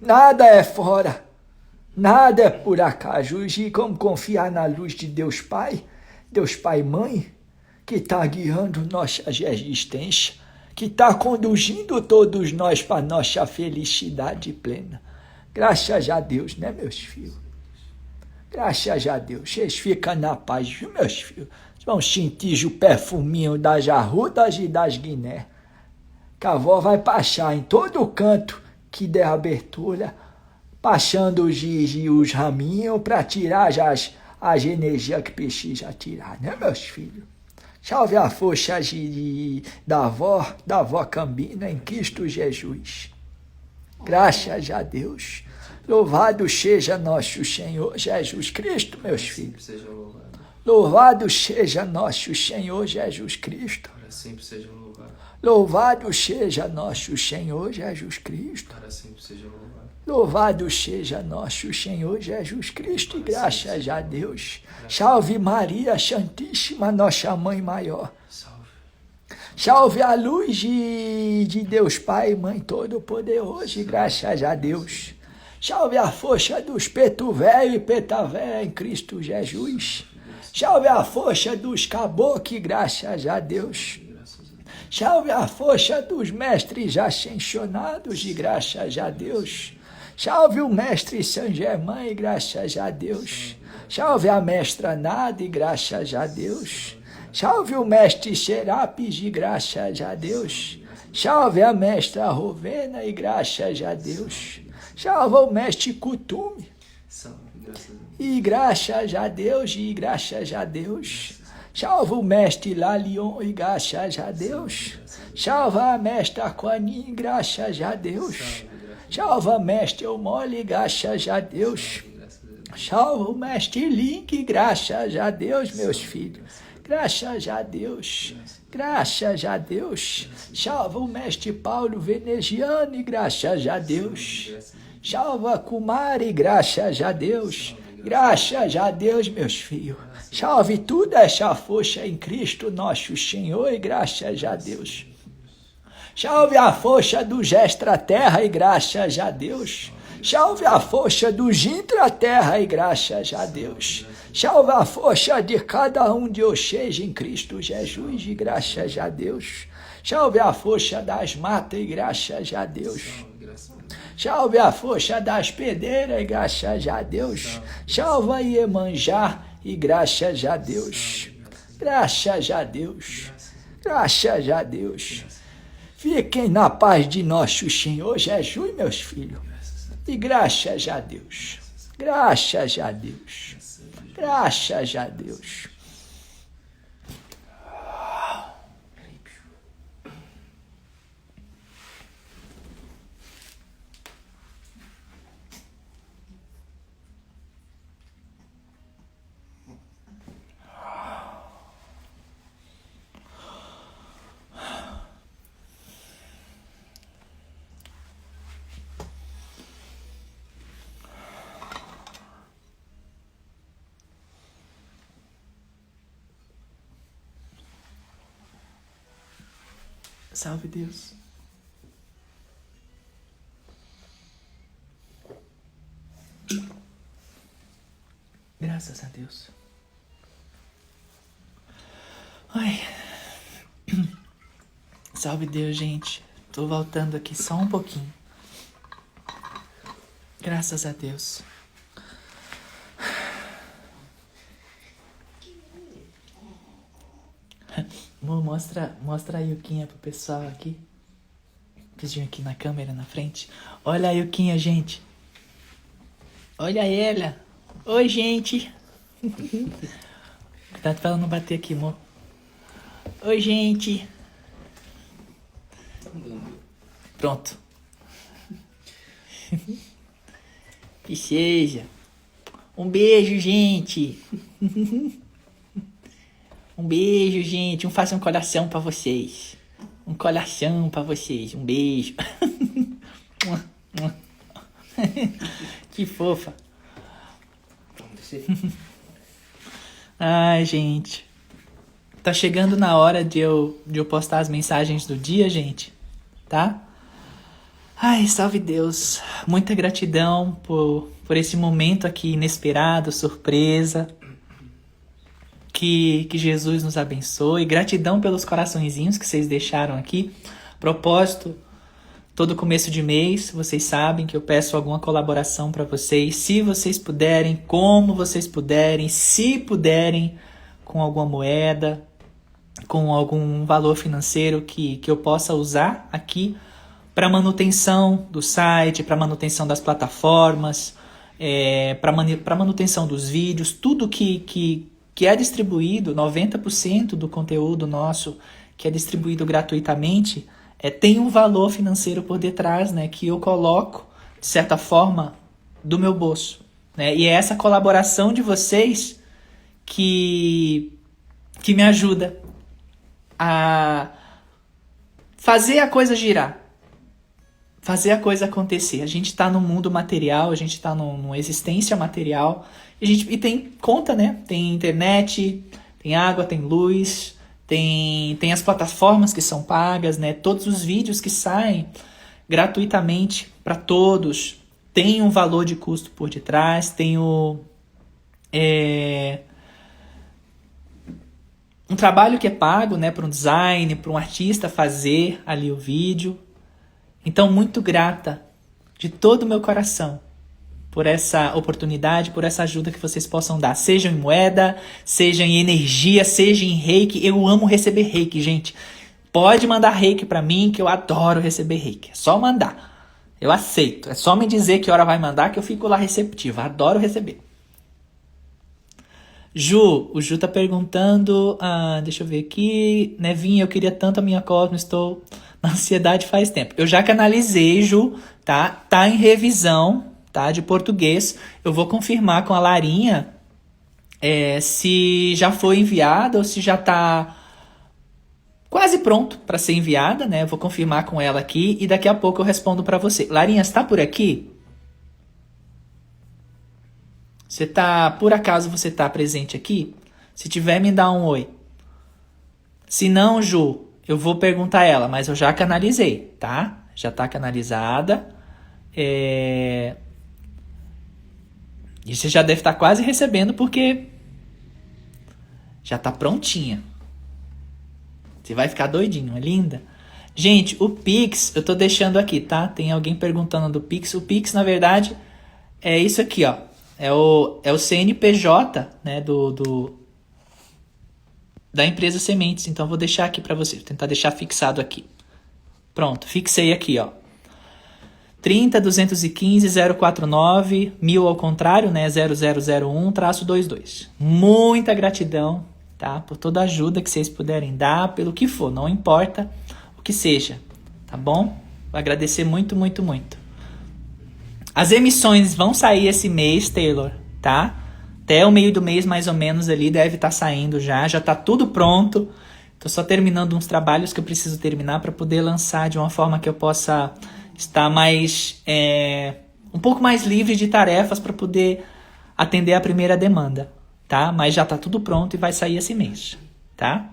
Nada é fora, nada é por acaso. E como confiar na luz de Deus Pai, Deus Pai Mãe, que está guiando nossa existência, que está conduzindo todos nós para nossa felicidade plena. Graças a Deus, né, meus filhos? Graças a Deus. Vocês ficam na paz, viu, meus filhos? Vão sentir o perfuminho das arrudas e das guiné. Que a avó vai passar em todo canto que der abertura, passando os, os raminhos para tirar as, as energias que precisa tirar, né, meus filhos? Salve a força de, da avó, da avó Cambina em Cristo Jesus. Graças a Deus. Louvado seja nosso Senhor Jesus Cristo, meus filhos. Seja louvado. Louvado seja nosso Senhor Jesus Cristo. Para sempre seja louvado. Louvado seja nosso Senhor Jesus Cristo. Para sempre seja louvado. Louvado seja nosso Senhor Jesus Cristo e graças a Deus. Salve Maria Santíssima, nossa Mãe Maior. Salve. A luz de, de Deus Pai, Mãe Todo-Poderoso e graças a Deus. Salve a força dos peto velho e peta velha em Cristo Jesus. Salve a força dos caboclos, graças a Deus. Graças a Deus. Salve a força dos mestres ascensionados e graças a Deus. Salve o mestre São Germain e graças a Deus. Salve a mestra Nada e graças a Deus. Salve o mestre Serapis e graças a Deus. Salve a mestra Rovena e graças a Deus. Salve o mestre Cutume e graças a Deus e graças a Deus. Salve o mestre Lalion e graças a Deus. Salve a mestra Aquanin e graças a Deus. Salve a mestre Mole e graças a Deus. Graças a Deus. Salve o mestre Link, graças a Deus, meus filhos. Graças a Deus. Graças a Deus. Salve o mestre Paulo Veneziano e graças a Deus. Salve a Kumari, graças a Deus. Graças a Deus, meus filhos. Salve toda essa força em Cristo nosso Senhor e graças a Deus. Salve a força dos extraterra e graças a Deus. Salve a força dos intraterra e graças a Deus. Salve a força de cada um de vocês em Cristo Jesus e graças a Deus. Salve a força das matas e graças a Deus. Salve. A força das pedreiras, e graças a Deus. Salve a Iemanjá, e graças a Deus. Graças a Deus. Graças a Deus. Fiquem na paz de nosso Senhor Jesus, meus filhos. E graças a Deus. Graças a Deus. Graças a Deus. Salve Deus. Graças a Deus. Ai. [clears throat] Salve Deus, gente. Tô voltando aqui só um pouquinho. Graças a Deus. Mostra, mostra a Yuquinha pro pessoal aqui. Pediu aqui na câmera na frente. Olha a Yuquinha, gente. Olha ela. Oi, gente. [laughs] Cuidado pra ela não bater aqui, amor. Oi, gente. Pronto. [laughs] Que seja. Um beijo, gente. [laughs] Um beijo, gente. Um faça um coração pra vocês. Um coração pra vocês. Um beijo. [laughs] que fofa. Ai, gente. Tá chegando na hora de eu, de eu postar as mensagens do dia, gente. Tá? Ai, salve Deus. Muita gratidão por, por esse momento aqui inesperado, surpresa. Que, que Jesus nos abençoe. Gratidão pelos coraçõezinhos que vocês deixaram aqui. Propósito, todo começo de mês, vocês sabem que eu peço alguma colaboração para vocês. Se vocês puderem, como vocês puderem, se puderem, com alguma moeda, com algum valor financeiro que, que eu possa usar aqui para manutenção do site, para manutenção das plataformas, é, para manu manutenção dos vídeos, tudo que, que, que é distribuído, 90% do conteúdo nosso que é distribuído gratuitamente, é, tem um valor financeiro por detrás, né, que eu coloco, de certa forma, do meu bolso. Né? E é essa colaboração de vocês que, que me ajuda a fazer a coisa girar. Fazer a coisa acontecer. A gente está no mundo material, a gente está numa existência material. E, gente, e tem conta, né? Tem internet, tem água, tem luz, tem, tem as plataformas que são pagas, né? Todos os vídeos que saem gratuitamente para todos tem um valor de custo por detrás, tem o. É, um trabalho que é pago né, para um design, para um artista fazer ali o vídeo. Então, muito grata de todo o meu coração por essa oportunidade, por essa ajuda que vocês possam dar, seja em moeda, seja em energia, seja em reiki. Eu amo receber reiki, gente. Pode mandar reiki para mim, que eu adoro receber reiki. É só mandar. Eu aceito. É só me dizer que hora vai mandar que eu fico lá receptivo. Adoro receber. Ju, o Ju tá perguntando, ah, deixa eu ver aqui, Nevinha, eu queria tanto a minha Cosmo, estou na ansiedade faz tempo. Eu já canalizei, Ju, tá? Tá em revisão, tá? De português. Eu vou confirmar com a Larinha é, se já foi enviada ou se já tá quase pronto para ser enviada, né? Eu vou confirmar com ela aqui e daqui a pouco eu respondo para você. Larinha, está por aqui? Você tá, por acaso você tá presente aqui? Se tiver, me dá um oi. Se não, Ju, eu vou perguntar ela, mas eu já canalizei, tá? Já tá canalizada. É... E você já deve estar tá quase recebendo porque já tá prontinha. Você vai ficar doidinho, é linda? Gente, o Pix, eu tô deixando aqui, tá? Tem alguém perguntando do Pix. O Pix, na verdade, é isso aqui, ó. É o, é o CNPJ, né, do, do da empresa Sementes. Então, vou deixar aqui para você, vou tentar deixar fixado aqui. Pronto, fixei aqui, ó. 30 215 049 mil ao contrário, né? 0001 traço 22. Muita gratidão, tá? Por toda a ajuda que vocês puderem dar, pelo que for, não importa o que seja, tá bom? Vou agradecer muito, muito, muito. As emissões vão sair esse mês, Taylor, tá? Até o meio do mês, mais ou menos, ali deve estar tá saindo já. Já tá tudo pronto. Tô só terminando uns trabalhos que eu preciso terminar para poder lançar de uma forma que eu possa estar mais. É, um pouco mais livre de tarefas para poder atender a primeira demanda, tá? Mas já tá tudo pronto e vai sair esse mês, tá?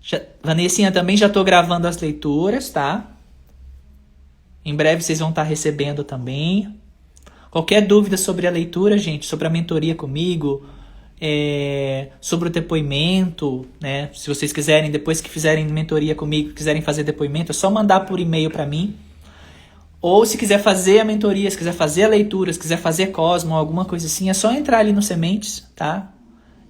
Já, Vanessinha, também já estou gravando as leituras, tá? Em breve vocês vão estar tá recebendo também. Qualquer dúvida sobre a leitura, gente, sobre a mentoria comigo, é, sobre o depoimento, né? Se vocês quiserem, depois que fizerem mentoria comigo, quiserem fazer depoimento, é só mandar por e-mail para mim. Ou se quiser fazer a mentoria, se quiser fazer a leitura, se quiser fazer Cosmo, alguma coisa assim, é só entrar ali no Sementes, tá?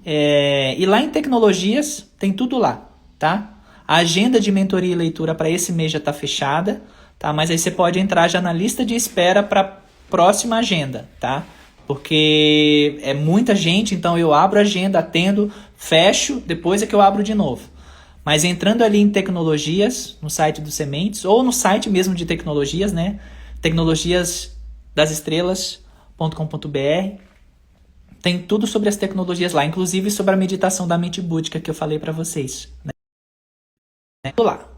É, e lá em Tecnologias, tem tudo lá tá? A agenda de mentoria e leitura para esse mês já está fechada, tá? Mas aí você pode entrar já na lista de espera para próxima agenda, tá? Porque é muita gente, então eu abro a agenda, atendo, fecho, depois é que eu abro de novo. Mas entrando ali em tecnologias, no site do Sementes, ou no site mesmo de tecnologias, né? tecnologiasdasestrelas.com.br tem tudo sobre as tecnologias lá, inclusive sobre a meditação da mente búdica que eu falei para vocês. Né? lá.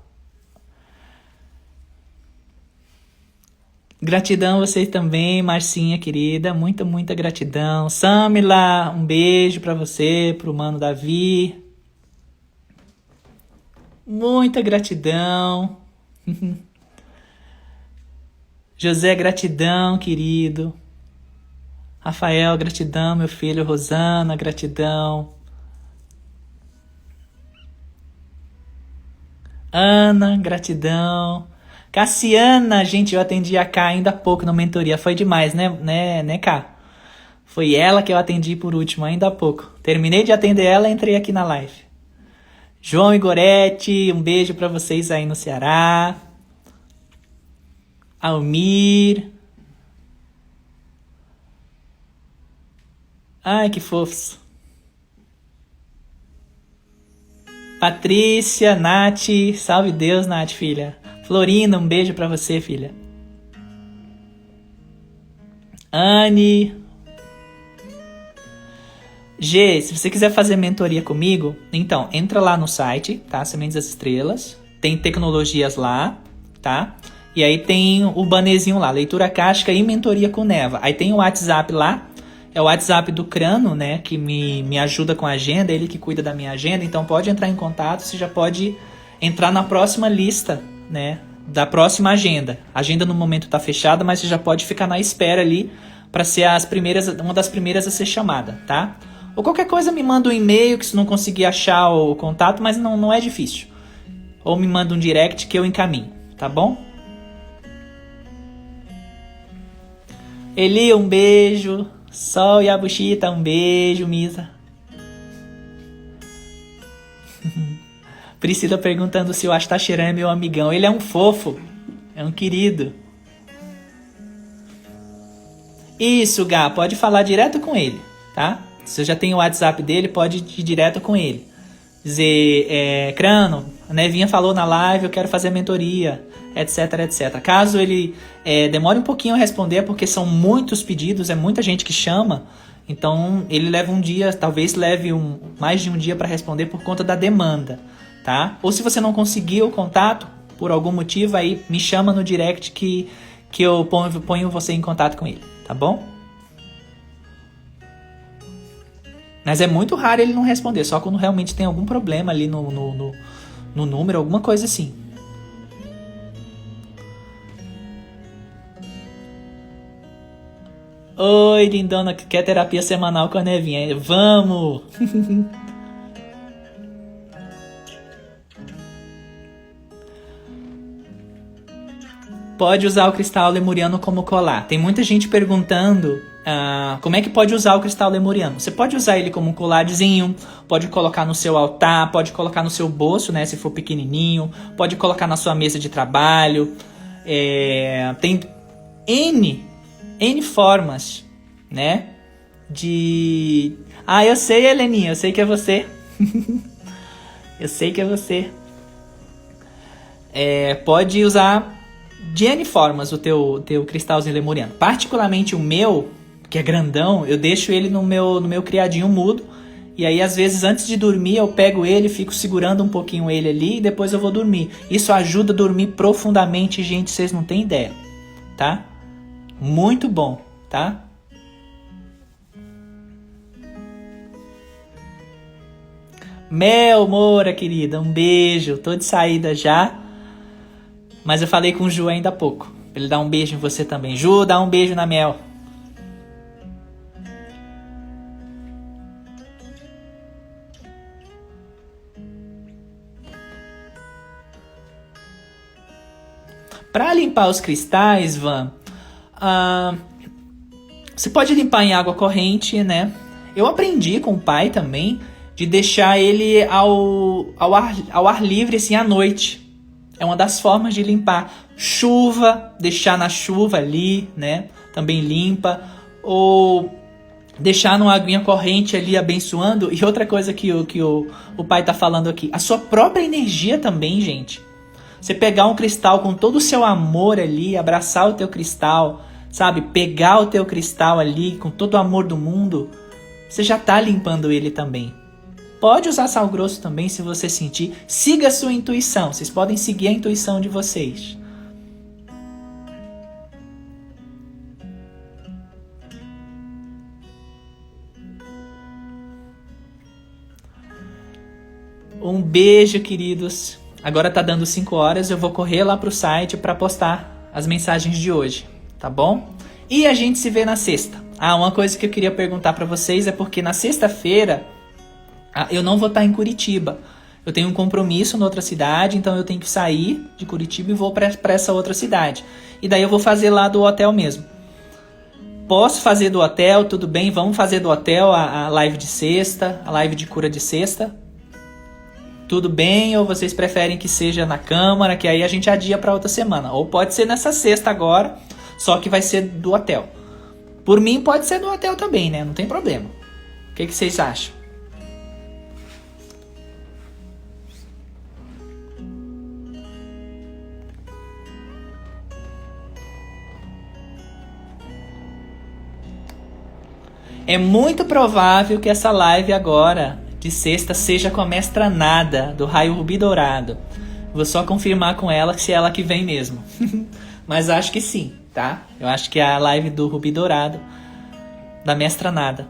Gratidão a vocês também, Marcinha querida, muita, muita gratidão. Samila, um beijo para você, pro mano Davi. Muita gratidão. [laughs] José, gratidão, querido. Rafael, gratidão, meu filho. Rosana, gratidão. Ana, gratidão. Cassiana, gente, eu atendi a K ainda há pouco na mentoria. Foi demais, né, né, né, K? Foi ela que eu atendi por último, ainda há pouco. Terminei de atender ela entrei aqui na live. João e Gorete, um beijo para vocês aí no Ceará. Almir. Ai, que fofos. Patrícia, Nath, salve Deus, Nath, filha. Florina, um beijo para você, filha. Anne. G, se você quiser fazer mentoria comigo, então entra lá no site, tá? Sementes das Estrelas. Tem tecnologias lá, tá? E aí tem o banezinho lá, leitura casca e mentoria com Neva. Aí tem o WhatsApp lá, é o WhatsApp do Crano, né, que me, me ajuda com a agenda, ele que cuida da minha agenda, então pode entrar em contato, você já pode entrar na próxima lista, né, da próxima agenda. A agenda no momento está fechada, mas você já pode ficar na espera ali para ser as primeiras, uma das primeiras a ser chamada, tá? Ou qualquer coisa me manda um e-mail que se não conseguir achar o contato, mas não, não é difícil. Ou me manda um direct que eu encaminho, tá bom? Eli, um beijo. Sol Yabushita, um beijo, Misa. Priscila perguntando se o Astacheran é meu amigão. Ele é um fofo, é um querido. Isso, Gá, pode falar direto com ele, tá? Se você já tem o WhatsApp dele, pode ir direto com ele. Dizer, é, Crano, a Nevinha falou na live, eu quero fazer mentoria etc, etc. Caso ele é, demore um pouquinho a responder, porque são muitos pedidos, é muita gente que chama, então ele leva um dia, talvez leve um, mais de um dia para responder por conta da demanda, tá? Ou se você não conseguir o contato por algum motivo, aí me chama no direct que, que eu ponho, ponho você em contato com ele, tá bom? Mas é muito raro ele não responder, só quando realmente tem algum problema ali no, no, no, no número, alguma coisa assim. Oi, lindona, que quer terapia semanal com a Nevinha? Vamos! [laughs] pode usar o cristal lemuriano como colar. Tem muita gente perguntando ah, como é que pode usar o cristal lemuriano. Você pode usar ele como um colarzinho, pode colocar no seu altar, pode colocar no seu bolso, né, se for pequenininho, pode colocar na sua mesa de trabalho. É, tem N, N formas, né, de... Ah, eu sei, Heleninha, eu sei que é você. [laughs] eu sei que é você. É, pode usar de N formas o teu, teu cristalzinho lemuriano. Particularmente o meu, que é grandão, eu deixo ele no meu, no meu criadinho mudo. E aí, às vezes, antes de dormir, eu pego ele, fico segurando um pouquinho ele ali e depois eu vou dormir. Isso ajuda a dormir profundamente, gente, vocês não têm ideia, tá? Muito bom, tá? Mel Moura, querida, um beijo. Tô de saída já. Mas eu falei com o Ju ainda há pouco. Ele dá um beijo em você também. Ju, dá um beijo na Mel. Para limpar os cristais, Van, uh, você pode limpar em água corrente, né? Eu aprendi com o pai também de deixar ele ao, ao, ar, ao ar livre assim à noite. É uma das formas de limpar. Chuva, deixar na chuva ali, né? Também limpa. Ou deixar numa aguinha corrente ali abençoando. E outra coisa que, o, que o, o pai tá falando aqui, a sua própria energia também, gente. Você pegar um cristal com todo o seu amor ali, abraçar o teu cristal, sabe? Pegar o teu cristal ali com todo o amor do mundo, você já tá limpando ele também. Pode usar sal grosso também se você sentir. Siga a sua intuição. Vocês podem seguir a intuição de vocês. Um beijo, queridos. Agora tá dando 5 horas, eu vou correr lá pro site para postar as mensagens de hoje, tá bom? E a gente se vê na sexta. Ah, uma coisa que eu queria perguntar para vocês é porque na sexta-feira eu não vou estar em Curitiba. Eu tenho um compromisso em outra cidade, então eu tenho que sair de Curitiba e vou para essa outra cidade. E daí eu vou fazer lá do hotel mesmo. Posso fazer do hotel, tudo bem, vamos fazer do hotel a, a live de sexta, a live de cura de sexta. Tudo bem, ou vocês preferem que seja na câmara, que aí a gente adia para outra semana. Ou pode ser nessa sexta agora, só que vai ser do hotel. Por mim pode ser do hotel também, né? Não tem problema. O que, que vocês acham? É muito provável que essa live agora, de sexta, seja com a mestra Nada, do Raio Rubi Dourado. Vou só confirmar com ela se é ela que vem mesmo. [laughs] Mas acho que sim, tá? Eu acho que é a live do Rubi Dourado, da mestra Nada.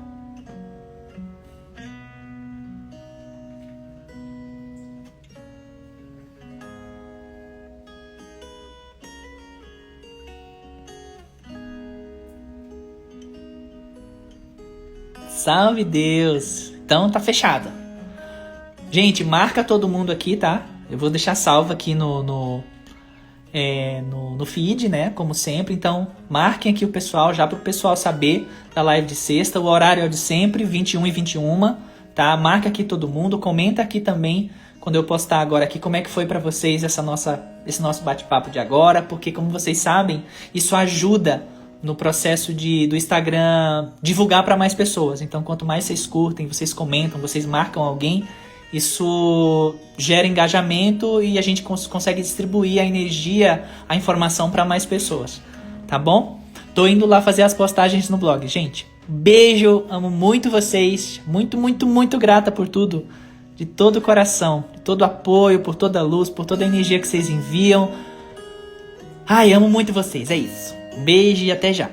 Salve Deus! Então tá fechada. Gente, marca todo mundo aqui, tá? Eu vou deixar salvo aqui no, no, é, no, no, feed, né? Como sempre. Então, marquem aqui o pessoal, já para o pessoal saber da live de sexta. O horário é o de sempre, 21 e 21, tá? Marca aqui todo mundo, comenta aqui também quando eu postar agora aqui como é que foi para vocês essa nossa, esse nosso bate-papo de agora, porque como vocês sabem, isso ajuda no processo de, do Instagram divulgar para mais pessoas. Então, quanto mais vocês curtem, vocês comentam, vocês marcam alguém, isso gera engajamento e a gente cons consegue distribuir a energia, a informação para mais pessoas. Tá bom? Tô indo lá fazer as postagens no blog, gente. Beijo, amo muito vocês, muito, muito, muito grata por tudo, de todo o coração, de todo o apoio, por toda a luz, por toda a energia que vocês enviam. Ai, amo muito vocês, é isso. Beijo e até já!